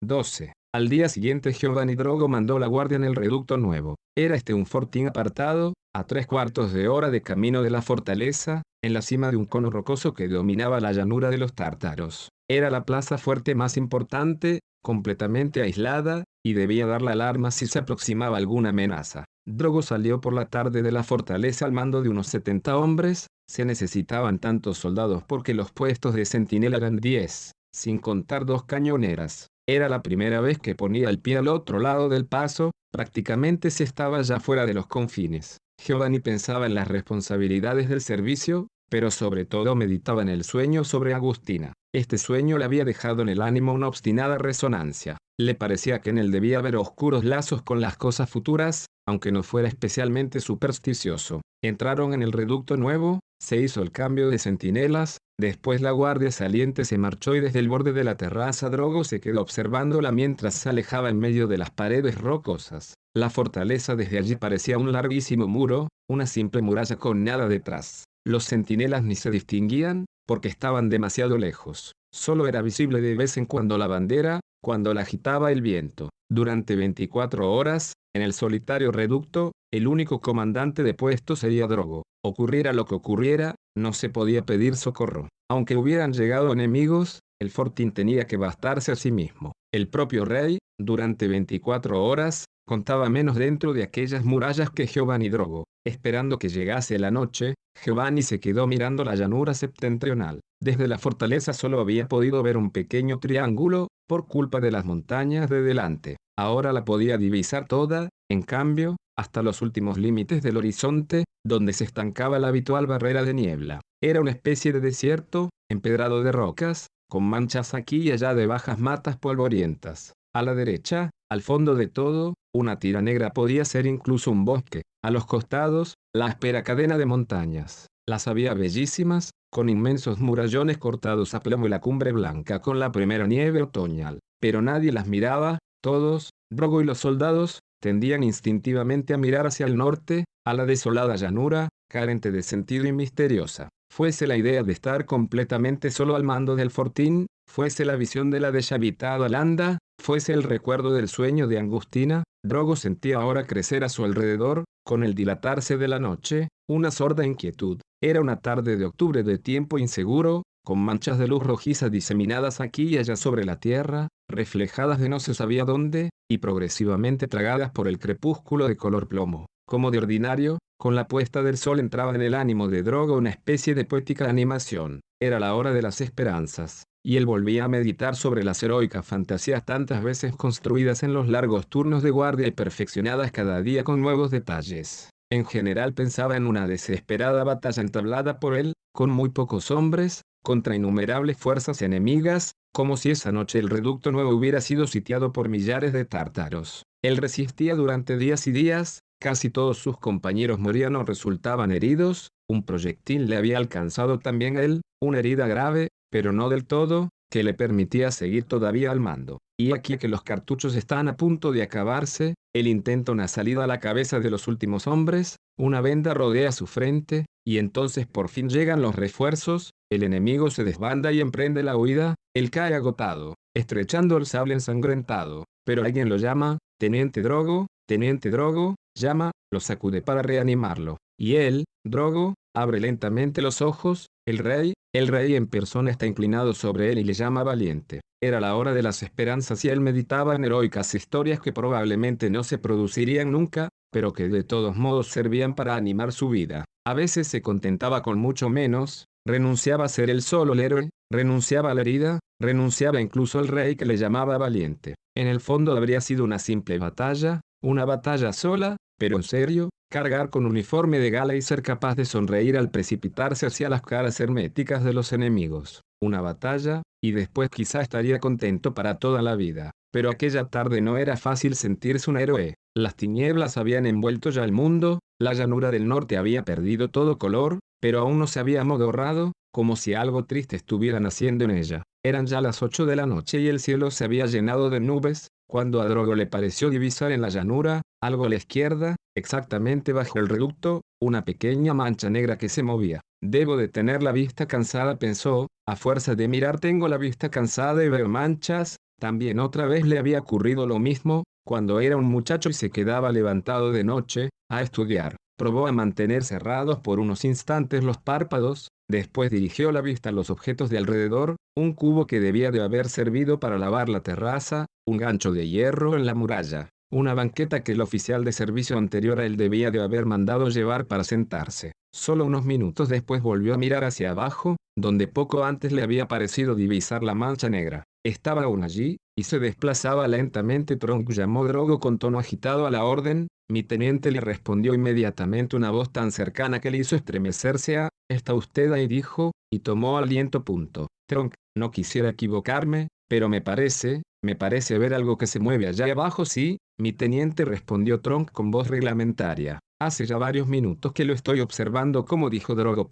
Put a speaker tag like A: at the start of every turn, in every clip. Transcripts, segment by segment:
A: 12. Al día siguiente Giovanni Drogo mandó la guardia en el reducto nuevo. Era este un fortín apartado, a tres cuartos de hora de camino de la fortaleza, en la cima de un cono rocoso que dominaba la llanura de los tártaros. Era la plaza fuerte más importante, completamente aislada, y debía dar la alarma si se aproximaba alguna amenaza. Drogo salió por la tarde de la fortaleza al mando de unos 70 hombres, se necesitaban tantos soldados porque los puestos de centinela eran 10, sin contar dos cañoneras. Era la primera vez que ponía el pie al otro lado del paso, prácticamente se estaba ya fuera de los confines. Giovanni pensaba en las responsabilidades del servicio, pero sobre todo meditaba en el sueño sobre Agustina. Este sueño le había dejado en el ánimo una obstinada resonancia. Le parecía que en él debía haber oscuros lazos con las cosas futuras, aunque no fuera especialmente supersticioso. Entraron en el reducto nuevo, se hizo el cambio de centinelas, después la guardia saliente se marchó y desde el borde de la terraza Drogo se quedó observándola mientras se alejaba en medio de las paredes rocosas. La fortaleza desde allí parecía un larguísimo muro, una simple muralla con nada detrás. Los centinelas ni se distinguían, porque estaban demasiado lejos. Solo era visible de vez en cuando la bandera, cuando la agitaba el viento. Durante 24 horas, en el solitario reducto, el único comandante de puesto sería Drogo. Ocurriera lo que ocurriera, no se podía pedir socorro. Aunque hubieran llegado enemigos, el fortín tenía que bastarse a sí mismo. El propio rey, durante 24 horas, contaba menos dentro de aquellas murallas que Giovanni Drogo. Esperando que llegase la noche, Giovanni se quedó mirando la llanura septentrional. Desde la fortaleza solo había podido ver un pequeño triángulo, por culpa de las montañas de delante. Ahora la podía divisar toda, en cambio, hasta los últimos límites del horizonte, donde se estancaba la habitual barrera de niebla. Era una especie de desierto, empedrado de rocas, con manchas aquí y allá de bajas matas polvorientas. A la derecha, al fondo de todo, una tira negra podía ser incluso un bosque. A los costados, la áspera cadena de montañas. Las había bellísimas, con inmensos murallones cortados a plomo y la cumbre blanca con la primera nieve otoñal. Pero nadie las miraba, todos, Drogo y los soldados, tendían instintivamente a mirar hacia el norte, a la desolada llanura, carente de sentido y misteriosa. Fuese la idea de estar completamente solo al mando del fortín, fuese la visión de la deshabitada landa, fuese el recuerdo del sueño de Angustina, Drogo sentía ahora crecer a su alrededor, con el dilatarse de la noche, una sorda inquietud. Era una tarde de octubre de tiempo inseguro, con manchas de luz rojiza diseminadas aquí y allá sobre la tierra, reflejadas de no se sabía dónde, y progresivamente tragadas por el crepúsculo de color plomo. Como de ordinario, con la puesta del sol entraba en el ánimo de Drogo una especie de poética animación. Era la hora de las esperanzas, y él volvía a meditar sobre las heroicas fantasías tantas veces construidas en los largos turnos de guardia y perfeccionadas cada día con nuevos detalles. En general pensaba en una desesperada batalla entablada por él, con muy pocos hombres, contra innumerables fuerzas enemigas, como si esa noche el reducto nuevo hubiera sido sitiado por millares de tártaros. Él resistía durante días y días, casi todos sus compañeros morían o resultaban heridos, un proyectil le había alcanzado también a él, una herida grave, pero no del todo, que le permitía seguir todavía al mando. Y aquí que los cartuchos están a punto de acabarse, él intenta una salida a la cabeza de los últimos hombres, una venda rodea su frente, y entonces por fin llegan los refuerzos, el enemigo se desbanda y emprende la huida, él cae agotado, estrechando el sable ensangrentado, pero alguien lo llama, Teniente Drogo, Teniente Drogo, llama, lo sacude para reanimarlo. Y él, Drogo, abre lentamente los ojos, el rey, el rey en persona está inclinado sobre él y le llama valiente. Era la hora de las esperanzas y él meditaba en heroicas historias que probablemente no se producirían nunca, pero que de todos modos servían para animar su vida. A veces se contentaba con mucho menos, renunciaba a ser el solo el héroe, renunciaba a la herida, renunciaba incluso al rey que le llamaba valiente. En el fondo habría sido una simple batalla, una batalla sola, pero en serio, cargar con uniforme de gala y ser capaz de sonreír al precipitarse hacia las caras herméticas de los enemigos. Una batalla, y después quizá estaría contento para toda la vida. Pero aquella tarde no era fácil sentirse un héroe. Las tinieblas habían envuelto ya el mundo, la llanura del norte había perdido todo color, pero aún no se había amodorrado, como si algo triste estuviera naciendo en ella. Eran ya las ocho de la noche y el cielo se había llenado de nubes, cuando a Drogo le pareció divisar en la llanura, algo a la izquierda, exactamente bajo el reducto, una pequeña mancha negra que se movía. Debo de tener la vista cansada, pensó, a fuerza de mirar tengo la vista cansada y veo manchas, también otra vez le había ocurrido lo mismo, cuando era un muchacho y se quedaba levantado de noche, a estudiar. Probó a mantener cerrados por unos instantes los párpados, Después dirigió la vista a los objetos de alrededor, un cubo que debía de haber servido para lavar la terraza, un gancho de hierro en la muralla, una banqueta que el oficial de servicio anterior a él debía de haber mandado llevar para sentarse. Solo unos minutos después volvió a mirar hacia abajo, donde poco antes le había parecido divisar la mancha negra. Estaba aún allí, y se desplazaba lentamente. Tronk llamó Drogo con tono agitado a la orden, mi teniente le respondió inmediatamente una voz tan cercana que le hizo estremecerse a, ¿está usted ahí? dijo, y tomó aliento. Punto. Tronk, no quisiera equivocarme, pero me parece, me parece ver algo que se mueve allá abajo. Sí, mi teniente respondió Tronk con voz reglamentaria. Hace ya varios minutos que lo estoy observando como dijo Drogo.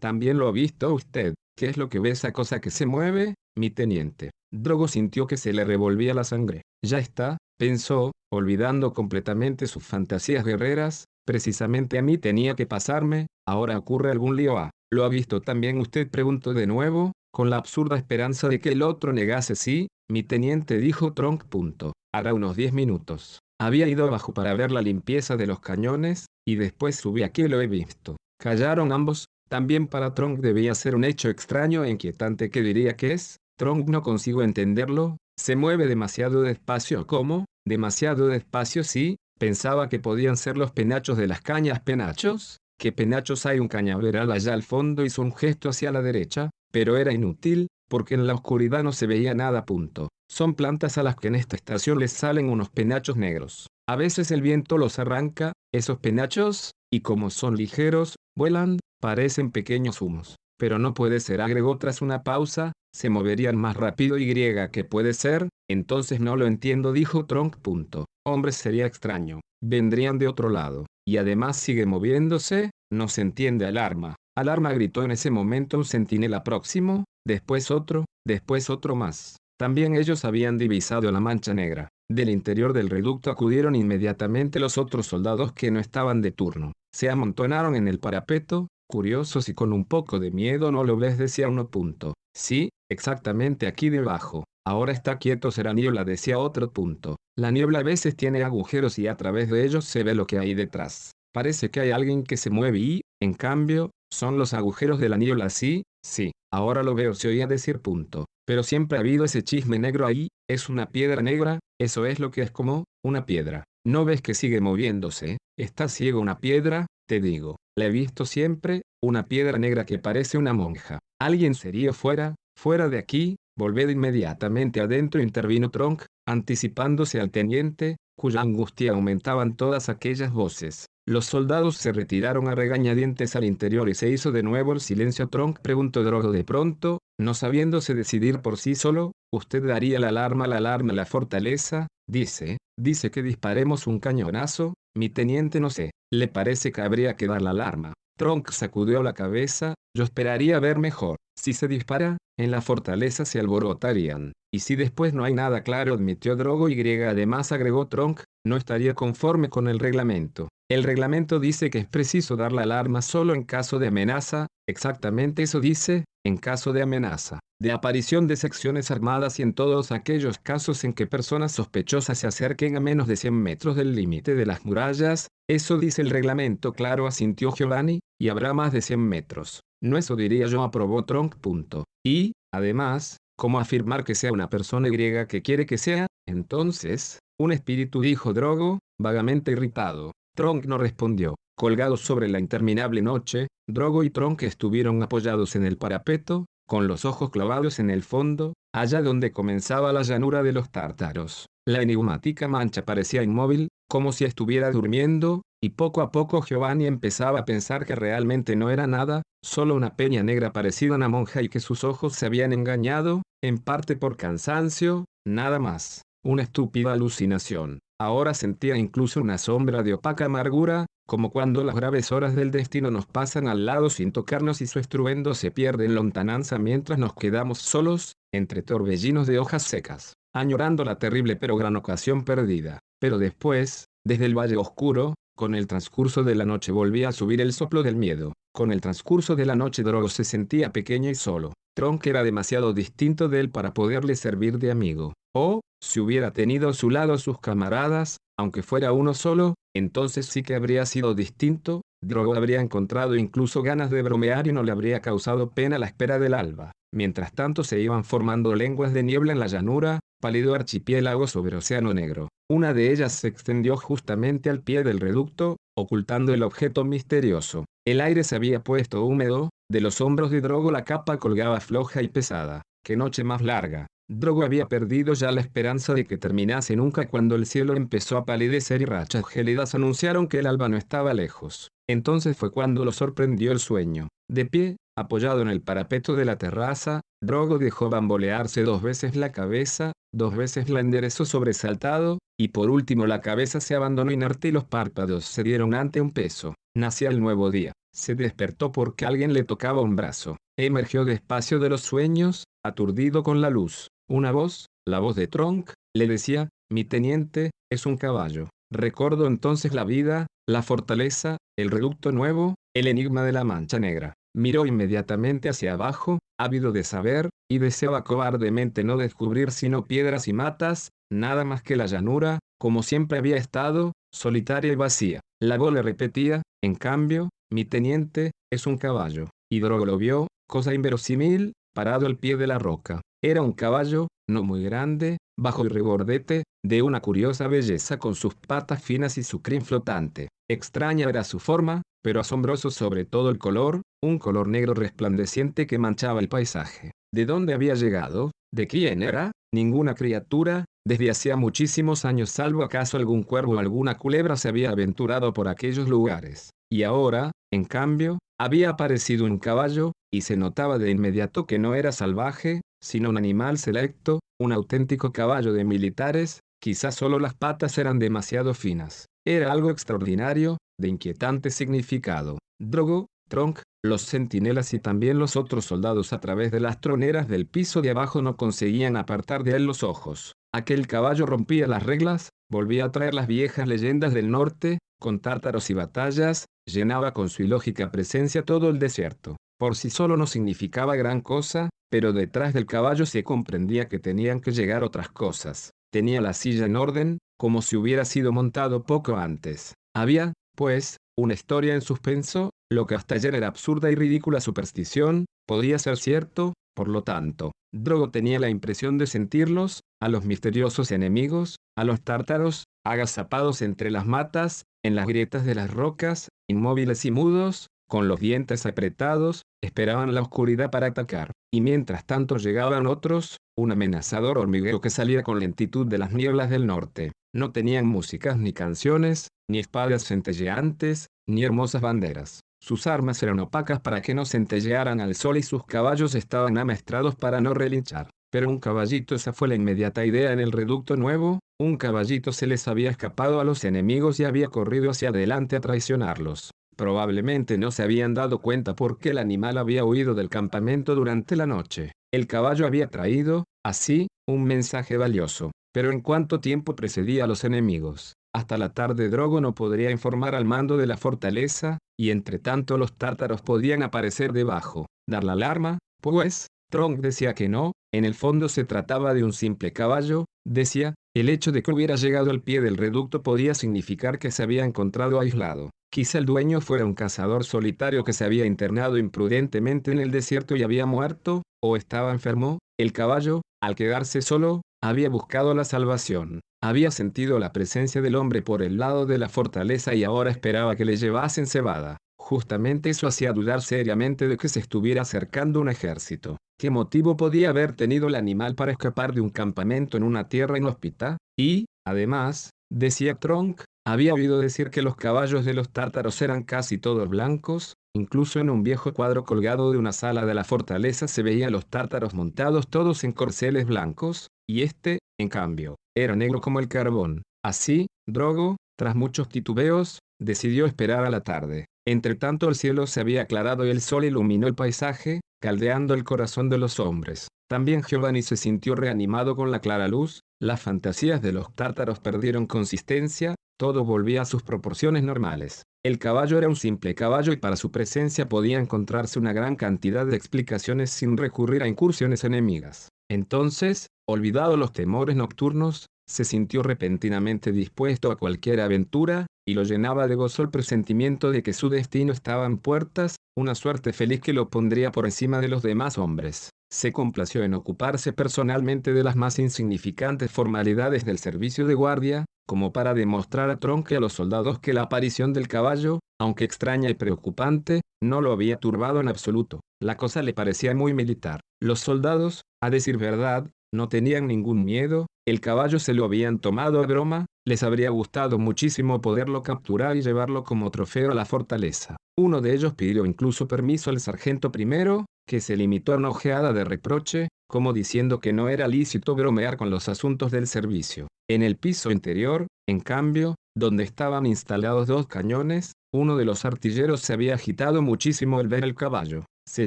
A: También lo ha visto usted. ¿Qué es lo que ve esa cosa que se mueve? Mi teniente. Drogo sintió que se le revolvía la sangre. Ya está, pensó, olvidando completamente sus fantasías guerreras, precisamente a mí tenía que pasarme, ahora ocurre algún lío. Ah, ¿lo ha visto también usted? preguntó de nuevo, con la absurda esperanza de que el otro negase sí, mi teniente dijo Tronk. Punto. Hará unos diez minutos. Había ido abajo para ver la limpieza de los cañones, y después subí aquí lo he visto. Callaron ambos, también para Tronk debía ser un hecho extraño e inquietante que diría que es, Tronk no consigo entenderlo, se mueve demasiado despacio. ¿Cómo? Demasiado despacio, sí. Pensaba que podían ser los penachos de las cañas. ¿Penachos? ¿Qué penachos hay? Un cañaveral allá al fondo hizo un gesto hacia la derecha, pero era inútil, porque en la oscuridad no se veía nada. Punto. Son plantas a las que en esta estación les salen unos penachos negros. A veces el viento los arranca, esos penachos, y como son ligeros, vuelan, parecen pequeños humos. Pero no puede ser, agregó tras una pausa, se moverían más rápido y que puede ser, entonces no lo entiendo, dijo Tronk. Punto. Hombre, sería extraño. Vendrían de otro lado. Y además sigue moviéndose, no se entiende alarma. Alarma gritó en ese momento un centinela próximo, después otro, después otro más. También ellos habían divisado la mancha negra. Del interior del reducto acudieron inmediatamente los otros soldados que no estaban de turno. Se amontonaron en el parapeto, curiosos y con un poco de miedo no lo ves decía uno punto. Sí, exactamente aquí debajo. Ahora está quieto será niebla decía otro punto. La niebla a veces tiene agujeros y a través de ellos se ve lo que hay detrás. Parece que hay alguien que se mueve y, en cambio, son los agujeros de la niebla sí, sí. Ahora lo veo se oía decir punto. Pero siempre ha habido ese chisme negro ahí, es una piedra negra, eso es lo que es como, una piedra. ¿No ves que sigue moviéndose? ¿Está ciego una piedra? Te digo. La he visto siempre, una piedra negra que parece una monja. ¿Alguien sería fuera? Fuera de aquí, volved inmediatamente adentro intervino Tronk, anticipándose al teniente, cuya angustia aumentaban todas aquellas voces. Los soldados se retiraron a regañadientes al interior y se hizo de nuevo el silencio. Tronk preguntó Drogo de pronto, no sabiéndose decidir por sí solo, ¿usted daría la alarma la alarma la fortaleza? Dice, dice que disparemos un cañonazo, mi teniente no sé, ¿le parece que habría que dar la alarma? Tronk sacudió la cabeza, yo esperaría ver mejor. Si se dispara, en la fortaleza se alborotarían. Y si después no hay nada claro, admitió Drogo y además agregó Tronk, no estaría conforme con el reglamento. El reglamento dice que es preciso dar la alarma solo en caso de amenaza, Exactamente eso dice, en caso de amenaza, de aparición de secciones armadas y en todos aquellos casos en que personas sospechosas se acerquen a menos de 100 metros del límite de las murallas, eso dice el reglamento claro asintió Giovanni, y habrá más de 100 metros. No eso diría yo aprobó Tronk. Punto. Y, además, ¿cómo afirmar que sea una persona griega que quiere que sea? Entonces, un espíritu dijo Drogo, vagamente irritado. Tronk no respondió. Colgados sobre la interminable noche, Drogo y Tronk estuvieron apoyados en el parapeto, con los ojos clavados en el fondo, allá donde comenzaba la llanura de los tártaros. La enigmática mancha parecía inmóvil, como si estuviera durmiendo, y poco a poco Giovanni empezaba a pensar que realmente no era nada, solo una peña negra parecida a una monja y que sus ojos se habían engañado, en parte por cansancio, nada más. Una estúpida alucinación. Ahora sentía incluso una sombra de opaca amargura, como cuando las graves horas del destino nos pasan al lado sin tocarnos y su estruendo se pierde en lontananza mientras nos quedamos solos, entre torbellinos de hojas secas, añorando la terrible pero gran ocasión perdida. Pero después, desde el valle oscuro, con el transcurso de la noche volvía a subir el soplo del miedo. Con el transcurso de la noche Drogo se sentía pequeño y solo. Tronk era demasiado distinto de él para poderle servir de amigo. O, si hubiera tenido a su lado sus camaradas, aunque fuera uno solo, entonces sí que habría sido distinto, Drogo habría encontrado incluso ganas de bromear y no le habría causado pena la espera del alba. Mientras tanto se iban formando lenguas de niebla en la llanura, pálido archipiélago sobre océano negro. Una de ellas se extendió justamente al pie del reducto, ocultando el objeto misterioso. El aire se había puesto húmedo, de los hombros de Drogo la capa colgaba floja y pesada. ¡Qué noche más larga! Drogo había perdido ya la esperanza de que terminase nunca cuando el cielo empezó a palidecer y rachas gélidas anunciaron que el alba no estaba lejos. Entonces fue cuando lo sorprendió el sueño. De pie, apoyado en el parapeto de la terraza, Drogo dejó bambolearse dos veces la cabeza, dos veces la enderezó sobresaltado, y por último la cabeza se abandonó inerte y los párpados se dieron ante un peso. Nacía el nuevo día. Se despertó porque alguien le tocaba un brazo. Emergió despacio de los sueños, aturdido con la luz. Una voz, la voz de Tronk, le decía, mi teniente, es un caballo. Recuerdo entonces la vida, la fortaleza, el reducto nuevo, el enigma de la mancha negra. Miró inmediatamente hacia abajo, ávido de saber, y deseaba cobardemente no descubrir sino piedras y matas, nada más que la llanura, como siempre había estado, solitaria y vacía. La voz le repetía, en cambio, mi teniente, es un caballo. Y Drogo lo vio, cosa inverosímil, parado al pie de la roca. Era un caballo, no muy grande, bajo y rebordete, de una curiosa belleza con sus patas finas y su crin flotante. Extraña era su forma, pero asombroso sobre todo el color, un color negro resplandeciente que manchaba el paisaje. ¿De dónde había llegado? ¿De quién era? Ninguna criatura, desde hacía muchísimos años salvo acaso algún cuervo o alguna culebra se había aventurado por aquellos lugares. Y ahora, en cambio, había aparecido un caballo, y se notaba de inmediato que no era salvaje, sino un animal selecto, un auténtico caballo de militares, quizás solo las patas eran demasiado finas. Era algo extraordinario, de inquietante significado. Drogo, Tronk, los centinelas y también los otros soldados a través de las troneras del piso de abajo no conseguían apartar de él los ojos. Aquel caballo rompía las reglas, volvía a traer las viejas leyendas del norte, con tártaros y batallas, llenaba con su ilógica presencia todo el desierto. Por sí solo no significaba gran cosa, pero detrás del caballo se comprendía que tenían que llegar otras cosas. Tenía la silla en orden, como si hubiera sido montado poco antes. Había, pues, una historia en suspenso, lo que hasta ayer era absurda y ridícula superstición, podía ser cierto, por lo tanto, Drogo tenía la impresión de sentirlos, a los misteriosos enemigos, a los tártaros, agazapados entre las matas, en las grietas de las rocas, inmóviles y mudos, con los dientes apretados, esperaban la oscuridad para atacar. Y mientras tanto llegaban otros, un amenazador hormigueo que salía con lentitud de las nieblas del norte. No tenían músicas ni canciones, ni espadas centelleantes, ni hermosas banderas. Sus armas eran opacas para que no centellearan al sol y sus caballos estaban amestrados para no relinchar. Pero un caballito, esa fue la inmediata idea en el reducto nuevo, un caballito se les había escapado a los enemigos y había corrido hacia adelante a traicionarlos. Probablemente no se habían dado cuenta porque el animal había huido del campamento durante la noche. El caballo había traído, así, un mensaje valioso. Pero en cuánto tiempo precedía a los enemigos. Hasta la tarde Drogo no podría informar al mando de la fortaleza, y entre tanto los tártaros podían aparecer debajo. Dar la alarma, pues, Tronk decía que no, en el fondo se trataba de un simple caballo, decía, el hecho de que hubiera llegado al pie del reducto podía significar que se había encontrado aislado. Quizá el dueño fuera un cazador solitario que se había internado imprudentemente en el desierto y había muerto, o estaba enfermo, el caballo, al quedarse solo, había buscado la salvación. Había sentido la presencia del hombre por el lado de la fortaleza y ahora esperaba que le llevasen cebada. Justamente eso hacía dudar seriamente de que se estuviera acercando un ejército. ¿Qué motivo podía haber tenido el animal para escapar de un campamento en una tierra inhóspita? Y, además, decía Tronk, había oído decir que los caballos de los tártaros eran casi todos blancos, incluso en un viejo cuadro colgado de una sala de la fortaleza se veían los tártaros montados todos en corceles blancos, y este, en cambio, era negro como el carbón. Así, Drogo, tras muchos titubeos, decidió esperar a la tarde. Entretanto el cielo se había aclarado y el sol iluminó el paisaje, caldeando el corazón de los hombres. También Giovanni se sintió reanimado con la clara luz, las fantasías de los tártaros perdieron consistencia, todo volvía a sus proporciones normales. El caballo era un simple caballo y para su presencia podía encontrarse una gran cantidad de explicaciones sin recurrir a incursiones enemigas. Entonces, olvidado los temores nocturnos, se sintió repentinamente dispuesto a cualquier aventura, y lo llenaba de gozo el presentimiento de que su destino estaba en puertas, una suerte feliz que lo pondría por encima de los demás hombres. Se complació en ocuparse personalmente de las más insignificantes formalidades del servicio de guardia, como para demostrar a Tronque y a los soldados que la aparición del caballo, aunque extraña y preocupante, no lo había turbado en absoluto. La cosa le parecía muy militar. Los soldados, a decir verdad, no tenían ningún miedo, el caballo se lo habían tomado a broma, les habría gustado muchísimo poderlo capturar y llevarlo como trofeo a la fortaleza. Uno de ellos pidió incluso permiso al sargento primero, que se limitó a una ojeada de reproche, como diciendo que no era lícito bromear con los asuntos del servicio. En el piso interior, en cambio, donde estaban instalados dos cañones, uno de los artilleros se había agitado muchísimo al ver el caballo. Se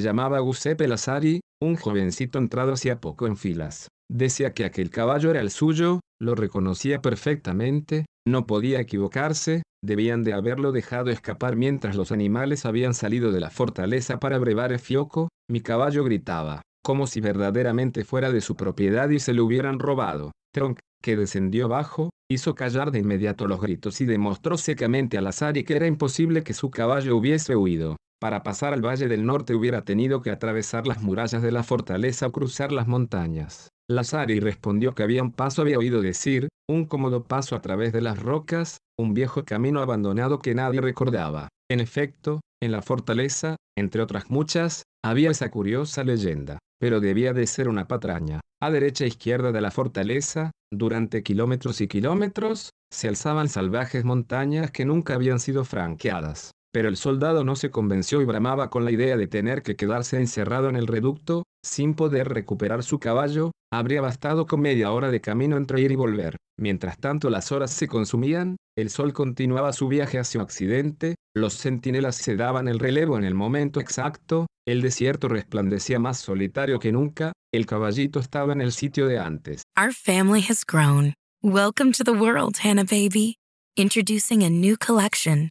A: llamaba Giuseppe Lazari, un jovencito entrado hacía poco en filas. Decía que aquel caballo era el suyo, lo reconocía perfectamente, no podía equivocarse, debían de haberlo dejado escapar mientras los animales habían salido de la fortaleza para brevar el fioco, mi caballo gritaba, como si verdaderamente fuera de su propiedad y se lo hubieran robado. Tronk, que descendió abajo, hizo callar de inmediato los gritos y demostró secamente a Lazari que era imposible que su caballo hubiese huido. Para pasar al Valle del Norte hubiera tenido que atravesar las murallas de la fortaleza o cruzar las montañas. Lazari respondió que había un paso había oído decir, un cómodo paso a través de las rocas, un viejo camino abandonado que nadie recordaba. En efecto, en la fortaleza, entre otras muchas, había esa curiosa leyenda, pero debía de ser una patraña. A derecha e izquierda de la fortaleza, durante kilómetros y kilómetros, se alzaban salvajes montañas que nunca habían sido franqueadas. Pero el soldado no se convenció y bramaba con la idea de tener que quedarse encerrado en el reducto, sin poder recuperar su caballo, habría bastado con media hora de camino entre ir y volver. Mientras tanto las horas se consumían, el sol continuaba su viaje hacia Occidente, los centinelas se daban el relevo en el momento exacto, el desierto resplandecía más solitario que nunca, el caballito estaba en el sitio de antes.
B: Our family has grown. Welcome to the world, Hannah baby. Introducing a new collection.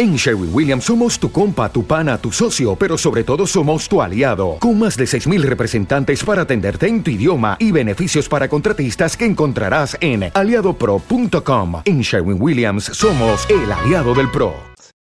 C: En Sherwin Williams somos tu compa, tu pana, tu socio, pero sobre todo somos tu aliado, con más de 6.000 representantes para atenderte en tu idioma y beneficios para contratistas que encontrarás en aliadopro.com. En Sherwin Williams somos el aliado del PRO.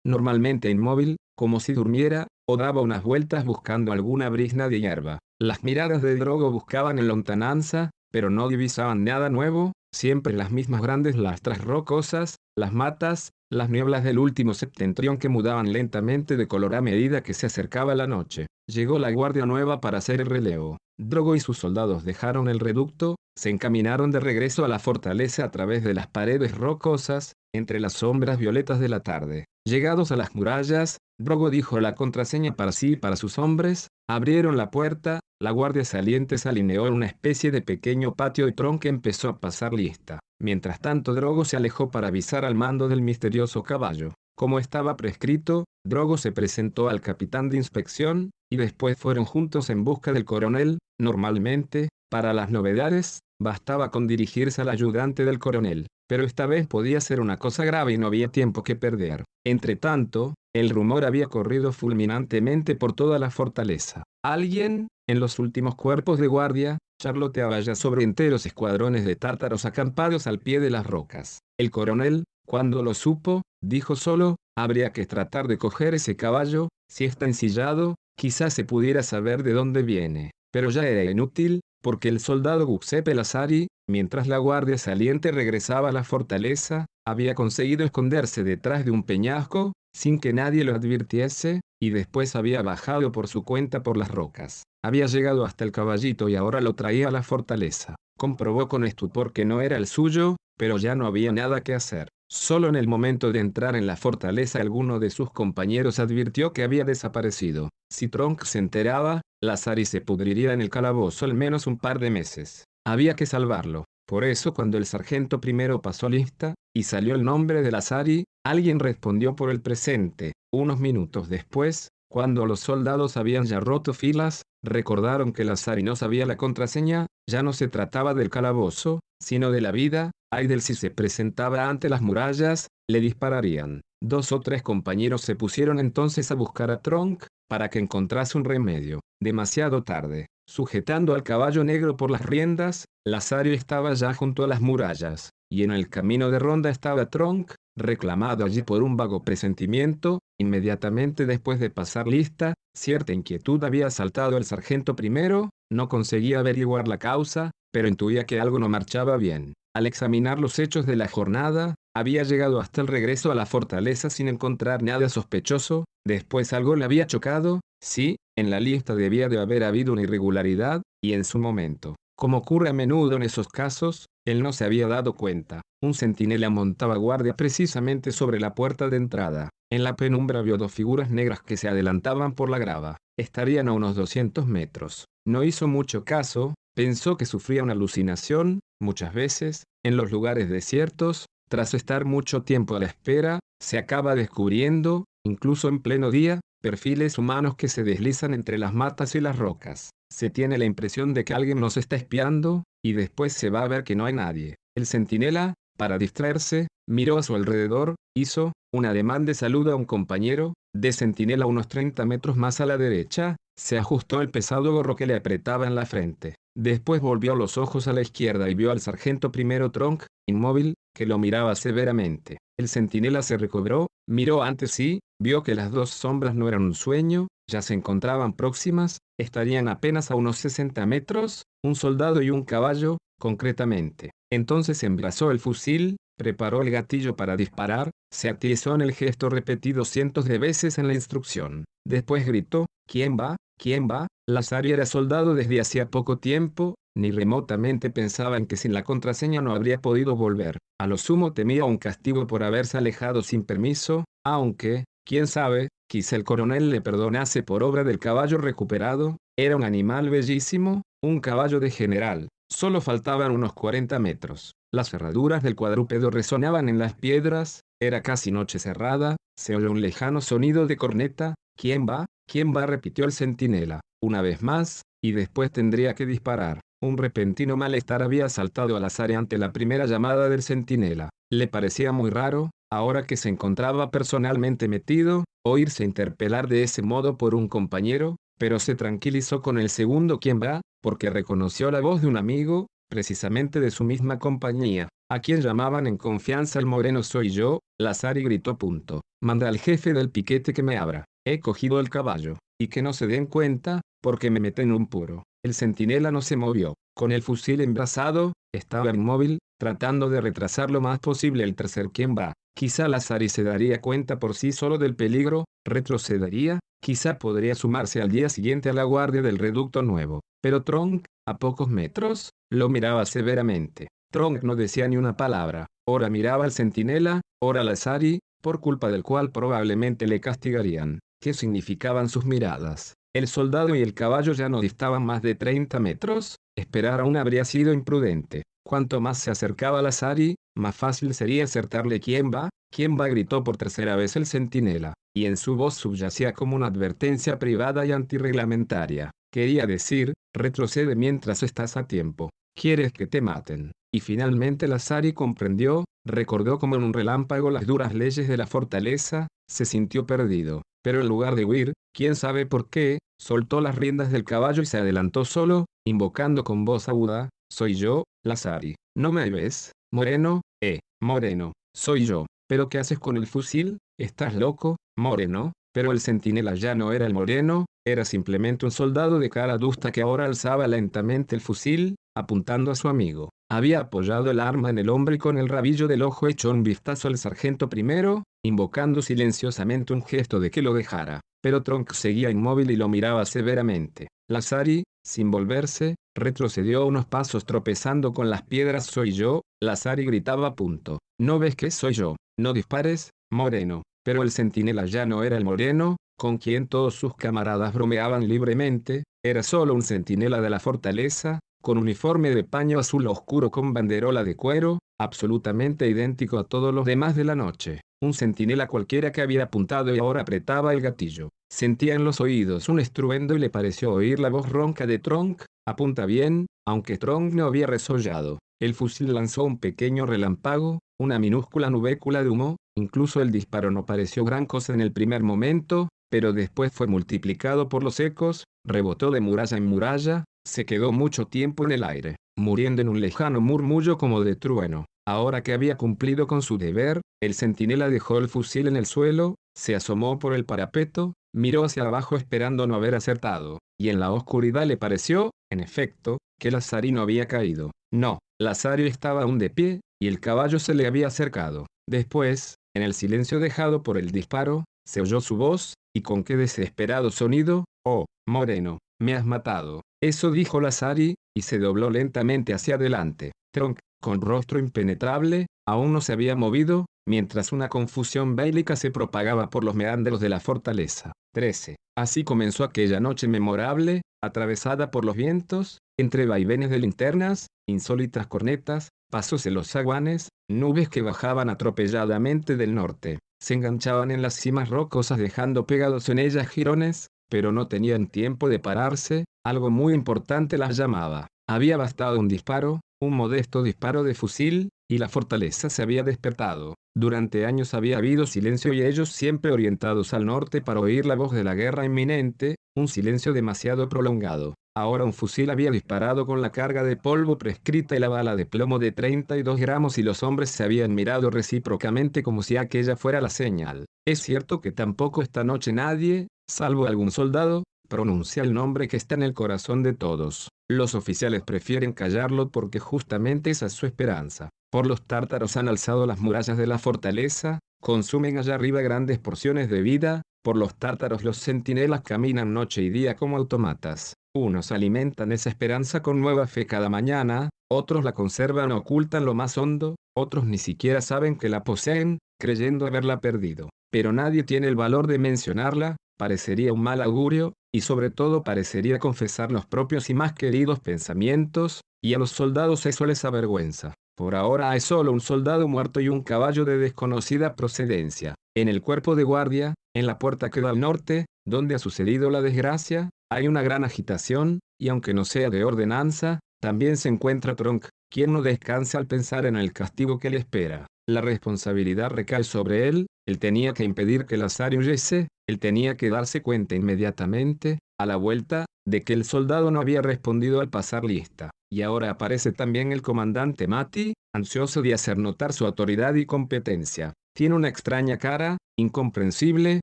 A: Normalmente inmóvil, como si durmiera, o daba unas vueltas buscando alguna brisna de hierba. Las miradas de Drogo buscaban en lontananza, pero no divisaban nada nuevo, siempre las mismas grandes lastras rocosas, las matas, las nieblas del último septentrión que mudaban lentamente de color a medida que se acercaba la noche. Llegó la guardia nueva para hacer el relevo. Drogo y sus soldados dejaron el reducto, se encaminaron de regreso a la fortaleza a través de las paredes rocosas, entre las sombras violetas de la tarde. Llegados a las murallas, Drogo dijo la contraseña para sí y para sus hombres, abrieron la puerta, la guardia saliente se alineó en una especie de pequeño patio y Tronque empezó a pasar lista. Mientras tanto Drogo se alejó para avisar al mando del misterioso caballo. Como estaba prescrito, Drogo se presentó al capitán de inspección, y después fueron juntos en busca del coronel, normalmente, para las novedades, bastaba con dirigirse al ayudante del coronel, pero esta vez podía ser una cosa grave y no había tiempo que perder. Entretanto, el rumor había corrido fulminantemente por toda la fortaleza. Alguien, en los últimos cuerpos de guardia, charloteaba ya sobre enteros escuadrones de tártaros acampados al pie de las rocas. El coronel, cuando lo supo, dijo solo, habría que tratar de coger ese caballo, si está ensillado, quizás se pudiera saber de dónde viene. Pero ya era inútil, porque el soldado Giuseppe Lazari, mientras la guardia saliente regresaba a la fortaleza, había conseguido esconderse detrás de un peñasco, sin que nadie lo advirtiese, y después había bajado por su cuenta por las rocas. Había llegado hasta el caballito y ahora lo traía a la fortaleza. Comprobó con estupor que no era el suyo, pero ya no había nada que hacer. Solo en el momento de entrar en la fortaleza alguno de sus compañeros advirtió que había desaparecido. Si Tronk se enteraba, Lazari se pudriría en el calabozo al menos un par de meses. Había que salvarlo. Por eso cuando el sargento primero pasó lista, y salió el nombre de Lazari, alguien respondió por el presente. Unos minutos después, cuando los soldados habían ya roto filas, recordaron que Lazari no sabía la contraseña, ya no se trataba del calabozo, sino de la vida, Aidel si se presentaba ante las murallas, le dispararían. Dos o tres compañeros se pusieron entonces a buscar a Tronk, para que encontrase un remedio. Demasiado tarde. Sujetando al caballo negro por las riendas, Lazario estaba ya junto a las murallas, y en el camino de ronda estaba Tronk, reclamado allí por un vago presentimiento, inmediatamente después de pasar lista, cierta inquietud había asaltado al sargento primero, no conseguía averiguar la causa, pero intuía que algo no marchaba bien. Al examinar los hechos de la jornada, había llegado hasta el regreso a la fortaleza sin encontrar nada sospechoso, después algo le había chocado, sí, en la lista debía de haber habido una irregularidad, y en su momento, como ocurre a menudo en esos casos, él no se había dado cuenta. Un centinela montaba guardia precisamente sobre la puerta de entrada. En la penumbra vio dos figuras negras que se adelantaban por la grava. Estarían a unos 200 metros. No hizo mucho caso, pensó que sufría una alucinación, muchas veces, en los lugares desiertos, tras estar mucho tiempo a la espera, se acaba descubriendo, incluso en pleno día, perfiles humanos que se deslizan entre las matas y las rocas. Se tiene la impresión de que alguien nos está espiando, y después se va a ver que no hay nadie. El centinela, para distraerse, miró a su alrededor, hizo, un ademán de saludo a un compañero, de centinela unos 30 metros más a la derecha, se ajustó el pesado gorro que le apretaba en la frente. Después volvió los ojos a la izquierda y vio al sargento primero Tronk, inmóvil, que lo miraba severamente. El centinela se recobró, miró ante sí, vio que las dos sombras no eran un sueño, ya se encontraban próximas, estarían apenas a unos 60 metros, un soldado y un caballo, concretamente. Entonces embrazó el fusil, preparó el gatillo para disparar, se activó en el gesto repetido cientos de veces en la instrucción. Después gritó, ¿quién va? ¿Quién va? Lazari era soldado desde hacía poco tiempo, ni remotamente pensaba en que sin la contraseña no habría podido volver. A lo sumo temía un castigo por haberse alejado sin permiso, aunque, quién sabe, quizá el coronel le perdonase por obra del caballo recuperado, era un animal bellísimo, un caballo de general. Solo faltaban unos 40 metros. Las cerraduras del cuadrúpedo resonaban en las piedras, era casi noche cerrada, se oyó un lejano sonido de corneta. ¿Quién va? ¿Quién va? repitió el centinela. Una vez más, y después tendría que disparar. Un repentino malestar había saltado al azar ante la primera llamada del centinela. Le parecía muy raro, ahora que se encontraba personalmente metido, oírse interpelar de ese modo por un compañero, pero se tranquilizó con el segundo quien va, porque reconoció la voz de un amigo, precisamente de su misma compañía, a quien llamaban en confianza el moreno soy yo, Lazari gritó punto. Manda al jefe del piquete que me abra. he cogido el caballo, y que no se den cuenta, porque me meten un puro. El centinela no se movió. Con el fusil embrazado, estaba inmóvil, tratando de retrasar lo más posible el tercer quien va. Quizá Lazari se daría cuenta por sí solo del peligro, retrocedería, quizá podría sumarse al día siguiente a la guardia del reducto nuevo. Pero Tronk, a pocos metros, lo miraba severamente. Tronk no decía ni una palabra. Ora miraba al centinela, ora Lazari, por culpa del cual probablemente le castigarían. ¿Qué significaban sus miradas? El soldado y el caballo ya no distaban más de 30 metros, esperar aún habría sido imprudente. Cuanto más se acercaba Lazari, más fácil sería acertarle quién va, quién va gritó por tercera vez el centinela, y en su voz subyacía como una advertencia privada y antirreglamentaria. Quería decir, retrocede mientras estás a tiempo. Quieres que te maten. Y finalmente Lazari comprendió, recordó como en un relámpago las duras leyes de la fortaleza, se sintió perdido. Pero en lugar de huir, quién sabe por qué, soltó las riendas del caballo y se adelantó solo, invocando con voz aguda, soy yo, Lazari. ¿No me ves? Moreno, eh, Moreno, soy yo. ¿Pero qué haces con el fusil? ¿Estás loco, Moreno? Pero el centinela ya no era el Moreno, era simplemente un soldado de cara adusta que ahora alzaba lentamente el fusil, apuntando a su amigo. Había apoyado el arma en el hombro y con el rabillo del ojo echó un vistazo al sargento primero, invocando silenciosamente un gesto de que lo dejara. Pero Tronk seguía inmóvil y lo miraba severamente. Lazari, sin volverse, retrocedió unos pasos tropezando con las piedras. Soy yo, Lazari gritaba punto. ¿No ves que soy yo? No dispares, Moreno. Pero el centinela ya no era el Moreno, con quien todos sus camaradas bromeaban libremente, era solo un centinela de la fortaleza, con uniforme de paño azul oscuro con banderola de cuero, absolutamente idéntico a todos los demás de la noche. Un centinela cualquiera que había apuntado y ahora apretaba el gatillo. Sentía en los oídos un estruendo y le pareció oír la voz ronca de Tronk, apunta bien, aunque Tronk no había resollado. El fusil lanzó un pequeño relámpago, una minúscula nubécula de humo, incluso el disparo no pareció gran cosa en el primer momento, pero después fue multiplicado por los ecos, rebotó de muralla en muralla, se quedó mucho tiempo en el aire, muriendo en un lejano murmullo como de trueno. Ahora que había cumplido con su deber, el centinela dejó el fusil en el suelo, se asomó por el parapeto, miró hacia abajo esperando no haber acertado, y en la oscuridad le pareció, en efecto, que Lazari no había caído. No, Lazario estaba aún de pie, y el caballo se le había acercado. Después, en el silencio dejado por el disparo, se oyó su voz, y con qué desesperado sonido, oh, Moreno, me has matado. Eso dijo Lazari, y se dobló lentamente hacia adelante. Tronk, con rostro impenetrable, aún no se había movido, mientras una confusión bélica se propagaba por los meandros de la fortaleza. 13. Así comenzó aquella noche memorable, atravesada por los vientos, entre vaivenes de linternas, insólitas cornetas, pasos en los zaguanes, nubes que bajaban atropelladamente del norte, se enganchaban en las cimas rocosas dejando pegados en ellas jirones, pero no tenían tiempo de pararse, algo muy importante las llamaba. Había bastado un disparo, un modesto disparo de fusil, y la fortaleza se había despertado. Durante años había habido silencio y ellos siempre orientados al norte para oír la voz de la guerra inminente, un silencio demasiado prolongado. Ahora un fusil había disparado con la carga de polvo prescrita y la bala de plomo de 32 gramos y los hombres se habían mirado recíprocamente como si aquella fuera la señal. Es cierto que tampoco esta noche nadie, salvo algún soldado, pronuncia el nombre que está en el corazón de todos. Los oficiales prefieren callarlo porque justamente esa es su esperanza. Por los tártaros han alzado las murallas de la fortaleza, consumen allá arriba grandes porciones de vida, por los tártaros los centinelas caminan noche y día como automatas. Unos alimentan esa esperanza con nueva fe cada mañana, otros la conservan o ocultan lo más hondo, otros ni siquiera saben que la poseen, creyendo haberla perdido. Pero nadie tiene el valor de mencionarla, parecería un mal augurio, y sobre todo parecería confesar los propios y más queridos pensamientos, y a los soldados eso les avergüenza. Por ahora hay solo un soldado muerto y un caballo de desconocida procedencia. En el cuerpo de guardia, en la puerta que da al norte, donde ha sucedido la desgracia, hay una gran agitación, y aunque no sea de ordenanza, también se encuentra Tronk, quien no descansa al pensar en el castigo que le espera. La responsabilidad recae sobre él, él tenía que impedir que Lazario huyese, él tenía que darse cuenta inmediatamente, a la vuelta, de que el soldado no había respondido al pasar lista. Y ahora aparece también el comandante Mati, ansioso de hacer notar su autoridad y competencia. Tiene una extraña cara, incomprensible,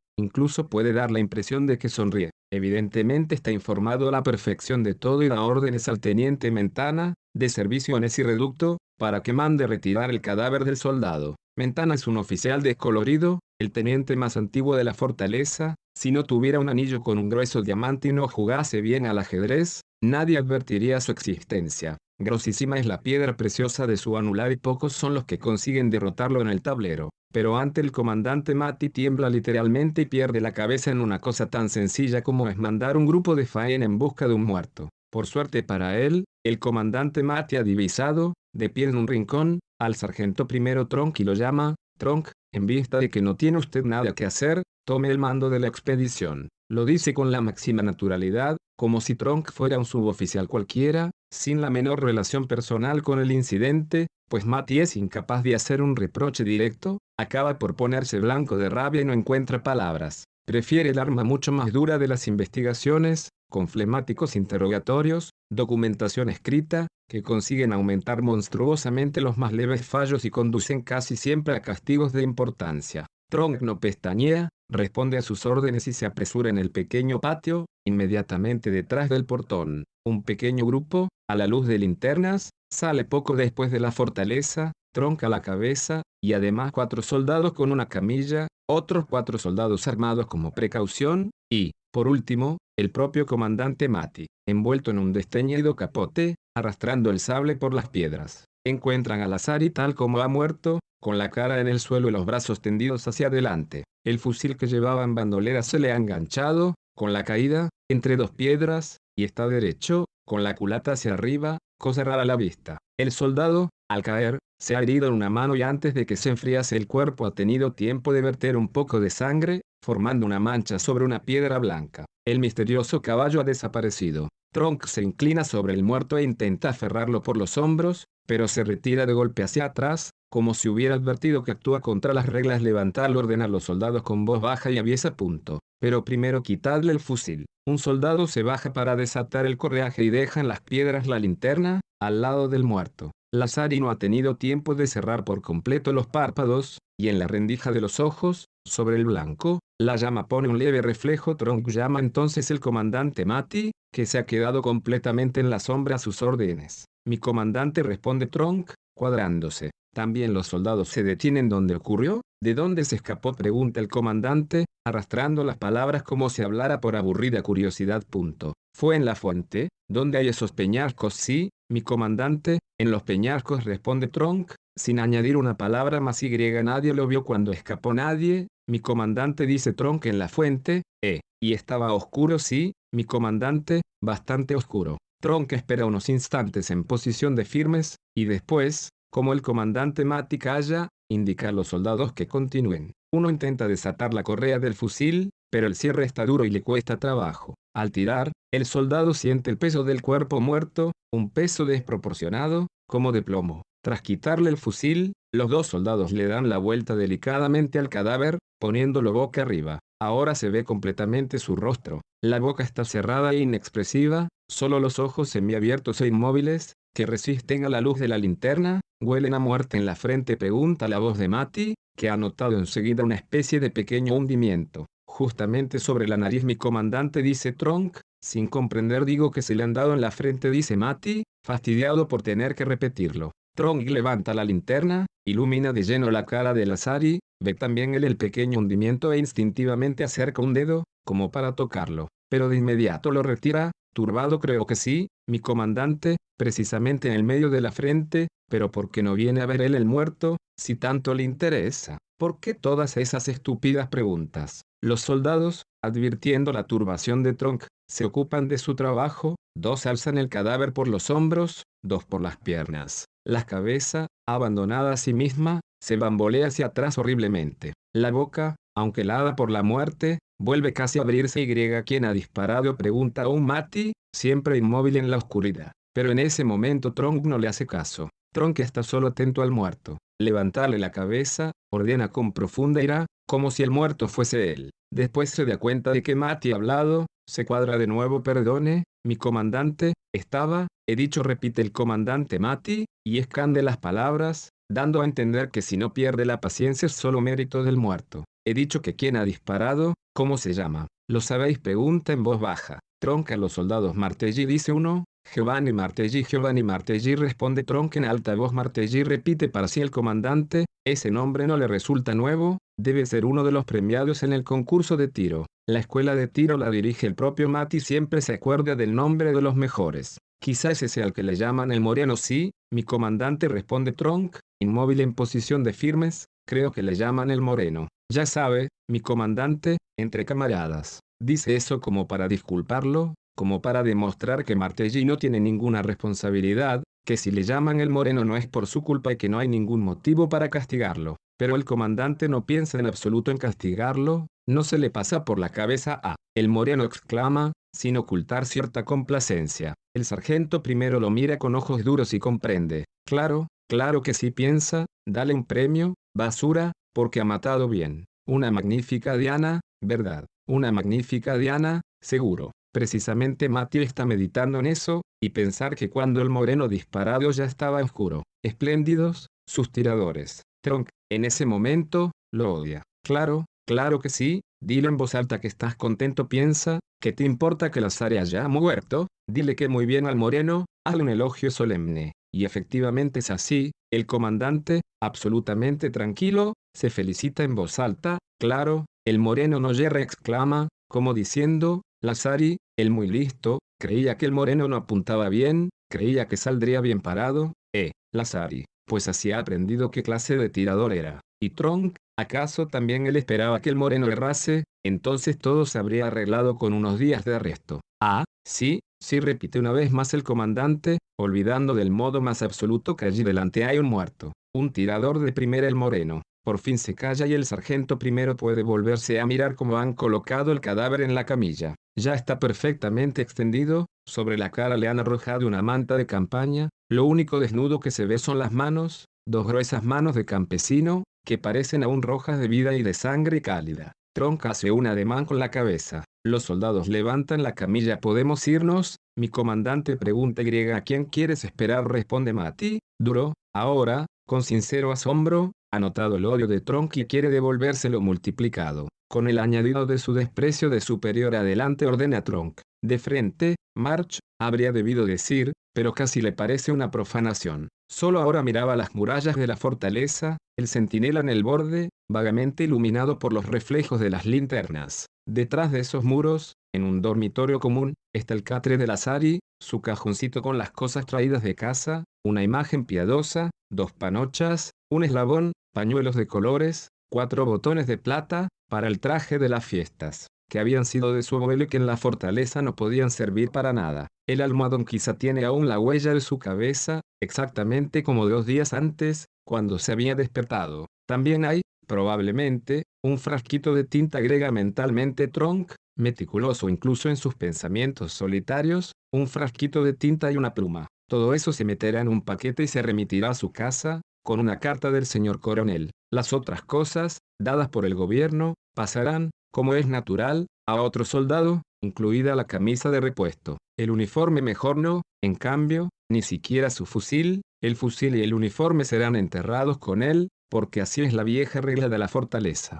A: incluso puede dar la impresión de que sonríe. Evidentemente está informado a la perfección de todo y da órdenes al teniente Mentana, de servicio en ese reducto, para que mande retirar el cadáver del soldado. Mentana es un oficial descolorido, el teniente más antiguo de la fortaleza, si no tuviera un anillo con un grueso diamante y no jugase bien al ajedrez, nadie advertiría su existencia. Grosísima es la piedra preciosa de su anular y pocos son los que consiguen derrotarlo en el tablero. Pero ante el comandante Mati tiembla literalmente y pierde la cabeza en una cosa tan sencilla como es mandar un grupo de faena en busca de un muerto. Por suerte para él, el comandante Mati ha divisado, de pie en un rincón, al sargento primero Tronk y lo llama, Tronk, en vista de que no tiene usted nada que hacer, tome el mando de la expedición. Lo dice con la máxima naturalidad, como si Tronk fuera un suboficial cualquiera, sin la menor relación personal con el incidente, pues Matty es incapaz de hacer un reproche directo, acaba por ponerse blanco de rabia y no encuentra palabras. Prefiere el arma mucho más dura de las investigaciones, con flemáticos interrogatorios, documentación escrita, que consiguen aumentar monstruosamente los más leves fallos y conducen casi siempre a castigos de importancia. Tronk no pestañea, responde a sus órdenes y se apresura en el pequeño patio, inmediatamente detrás del portón. Un pequeño grupo, a la luz de linternas, sale poco después de la fortaleza, tronca la cabeza, y además cuatro soldados con una camilla, otros cuatro soldados armados como precaución, y, por último, el propio comandante Mati, envuelto en un desteñido capote, arrastrando el sable por las piedras. Encuentran a Lazari tal como ha muerto, con la cara en el suelo y los brazos tendidos hacia adelante. El fusil que llevaba en bandolera se le ha enganchado, con la caída, entre dos piedras, y está derecho, con la culata hacia arriba, cosa rara a la vista. El soldado, al caer, se ha herido en una mano y antes de que se enfriase el cuerpo ha tenido tiempo de verter un poco de sangre, formando una mancha sobre una piedra blanca. El misterioso caballo ha desaparecido. Tronk se inclina sobre el muerto e intenta aferrarlo por los hombros, pero se retira de golpe hacia atrás, como si hubiera advertido que actúa contra las reglas levantarlo ordena a los soldados con voz baja y aviesa punto. Pero primero quitadle el fusil. Un soldado se baja para desatar el correaje y deja en las piedras la linterna, al lado del muerto. Lazari no ha tenido tiempo de cerrar por completo los párpados, y en la rendija de los ojos, sobre el blanco, la llama pone un leve reflejo. Tronk llama entonces el comandante Mati, que se ha quedado completamente en la sombra a sus órdenes. Mi comandante responde Tronk, cuadrándose. También los soldados se detienen donde ocurrió, ¿de dónde se escapó? pregunta el comandante, arrastrando las palabras como si hablara por aburrida curiosidad. Punto. Fue en la fuente, donde hay esos peñascos, sí, mi comandante, en los peñascos responde Tronk, sin añadir una palabra más y nadie lo vio cuando escapó nadie, mi comandante dice Tronk en la fuente, eh, y estaba oscuro sí, mi comandante, bastante oscuro. Tronk espera unos instantes en posición de firmes, y después, como el comandante Mati calla, indica a los soldados que continúen. Uno intenta desatar la correa del fusil, pero el cierre está duro y le cuesta trabajo. Al tirar, el soldado siente el peso del cuerpo muerto, un peso desproporcionado, como de plomo. Tras quitarle el fusil, los dos soldados le dan la vuelta delicadamente al cadáver, poniéndolo boca arriba. Ahora se ve completamente su rostro. La boca está cerrada e inexpresiva, solo los ojos semiabiertos e inmóviles, que resisten a la luz de la linterna, huelen a muerte en la frente, pregunta la voz de Mati, que ha notado enseguida una especie de pequeño hundimiento. Justamente sobre la nariz mi comandante dice Tronk, sin comprender digo que se le han dado en la frente dice Mati, fastidiado por tener que repetirlo. Tronk levanta la linterna, ilumina de lleno la cara de Lazari, ve también él el pequeño hundimiento e instintivamente acerca un dedo, como para tocarlo, pero de inmediato lo retira, turbado creo que sí, mi comandante, precisamente en el medio de la frente, pero ¿por qué no viene a ver él el muerto, si tanto le interesa? ¿Por qué todas esas estúpidas preguntas? Los soldados, advirtiendo la turbación de Tronk, se ocupan de su trabajo, dos alzan el cadáver por los hombros, dos por las piernas. La cabeza, abandonada a sí misma, se bambolea hacia atrás horriblemente. La boca, aunque helada por la muerte, vuelve casi a abrirse y quien ha disparado pregunta a un Mati, siempre inmóvil en la oscuridad. Pero en ese momento Tronk no le hace caso. Tronk está solo atento al muerto. Levantarle la cabeza, ordena con profunda ira, como si el muerto fuese él. Después se da cuenta de que Mati ha hablado, se cuadra de nuevo, perdone, mi comandante, estaba, he dicho, repite el comandante Mati, y escande las palabras, dando a entender que si no pierde la paciencia es solo mérito del muerto. He dicho que quién ha disparado, ¿cómo se llama? ¿Lo sabéis? Pregunta en voz baja. Tronca los soldados Martelli dice uno, Giovanni Martelli Giovanni Martelli responde Tronca en alta voz Martelli repite para sí el comandante, ese nombre no le resulta nuevo, debe ser uno de los premiados en el concurso de tiro. La escuela de tiro la dirige el propio Mati siempre se acuerda del nombre de los mejores. Quizás ese el que le llaman el moreno sí, mi comandante responde Tronc, inmóvil en posición de firmes, creo que le llaman el moreno. Ya sabe, mi comandante, entre camaradas. Dice eso como para disculparlo, como para demostrar que Martelli no tiene ninguna responsabilidad, que si le llaman el moreno no es por su culpa y que no hay ningún motivo para castigarlo. Pero el comandante no piensa en absoluto en castigarlo, no se le pasa por la cabeza a. El moreno exclama, sin ocultar cierta complacencia. El sargento primero lo mira con ojos duros y comprende. Claro, claro que sí piensa, dale un premio, basura, porque ha matado bien. Una magnífica Diana, ¿verdad? Una magnífica Diana, seguro. Precisamente Mati está meditando en eso, y pensar que cuando el moreno disparado ya estaba oscuro. Espléndidos, sus tiradores. Tronk, en ese momento, lo odia. Claro, claro que sí, dile en voz alta que estás contento, piensa, que te importa que Lazare haya muerto, dile que muy bien al moreno, hazle un elogio solemne. Y efectivamente es así, el comandante, absolutamente tranquilo, se felicita en voz alta, claro, el moreno no yerra exclama, como diciendo, Lazari, el muy listo, creía que el moreno no apuntaba bien, creía que saldría bien parado, eh, Lazari, pues así ha aprendido qué clase de tirador era. Y Tronk, ¿acaso también él esperaba que el moreno errase? Entonces todo se habría arreglado con unos días de arresto. Ah, sí, sí repite una vez más el comandante, olvidando del modo más absoluto que allí delante hay un muerto. Un tirador de primera el moreno. Por fin se calla y el sargento primero puede volverse a mirar cómo han colocado el cadáver en la camilla. Ya está perfectamente extendido, sobre la cara le han arrojado una manta de campaña, lo único desnudo que se ve son las manos, dos gruesas manos de campesino, que parecen aún rojas de vida y de sangre cálida. Tronca hace un ademán con la cabeza. Los soldados levantan la camilla. ¿Podemos irnos? Mi comandante pregunta griega ¿a quién quieres esperar? Responde Mati. Duro, ahora, con sincero asombro, ha notado el odio de Tronk y quiere devolvérselo multiplicado. Con el añadido de su desprecio de superior adelante ordena Tronk. De frente, March, habría debido decir, pero casi le parece una profanación. Solo ahora miraba las murallas de la fortaleza, el centinela en el borde, vagamente iluminado por los reflejos de las linternas. Detrás de esos muros, en un dormitorio común, está el catre de Lazari, su cajoncito con las cosas traídas de casa, una imagen piadosa, dos panochas, un eslabón, pañuelos de colores, cuatro botones de plata, para el traje de las fiestas, que habían sido de su abuelo y que en la fortaleza no podían servir para nada. El almohadón quizá tiene aún la huella de su cabeza, exactamente como dos días antes, cuando se había despertado. También hay, probablemente, un frasquito de tinta agrega mentalmente Tronk, meticuloso incluso en sus pensamientos solitarios, un frasquito de tinta y una pluma. Todo eso se meterá en un paquete y se remitirá a su casa, con una carta del señor coronel. Las otras cosas, dadas por el gobierno, pasarán, como es natural, a otro soldado, incluida la camisa de repuesto. El uniforme mejor no, en cambio, ni siquiera su fusil, el fusil y el uniforme serán enterrados con él, porque así es la vieja regla de la fortaleza.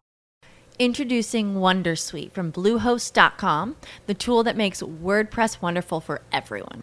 D: Introducing Wondersuite from Bluehost.com, the tool that makes WordPress wonderful for everyone.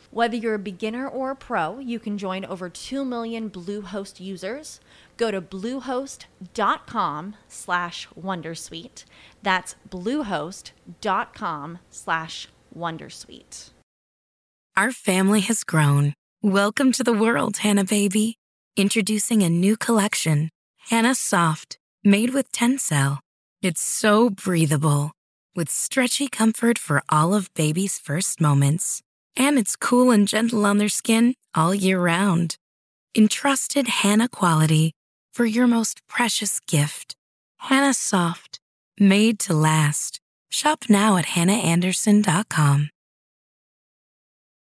D: Whether you're a beginner or a pro, you can join over 2 million Bluehost users. Go to bluehost.com slash wondersuite. That's bluehost.com slash wondersuite.
B: Our family has grown. Welcome to the world, Hannah baby. Introducing a new collection, Hannah Soft, made with Tencel. It's so breathable, with stretchy comfort for all of baby's first moments. And it's cool and gentle on their skin all year round. Entrusted Hannah quality for your most precious gift. Hannah Soft, made to last. Shop now at hannahanderson.com.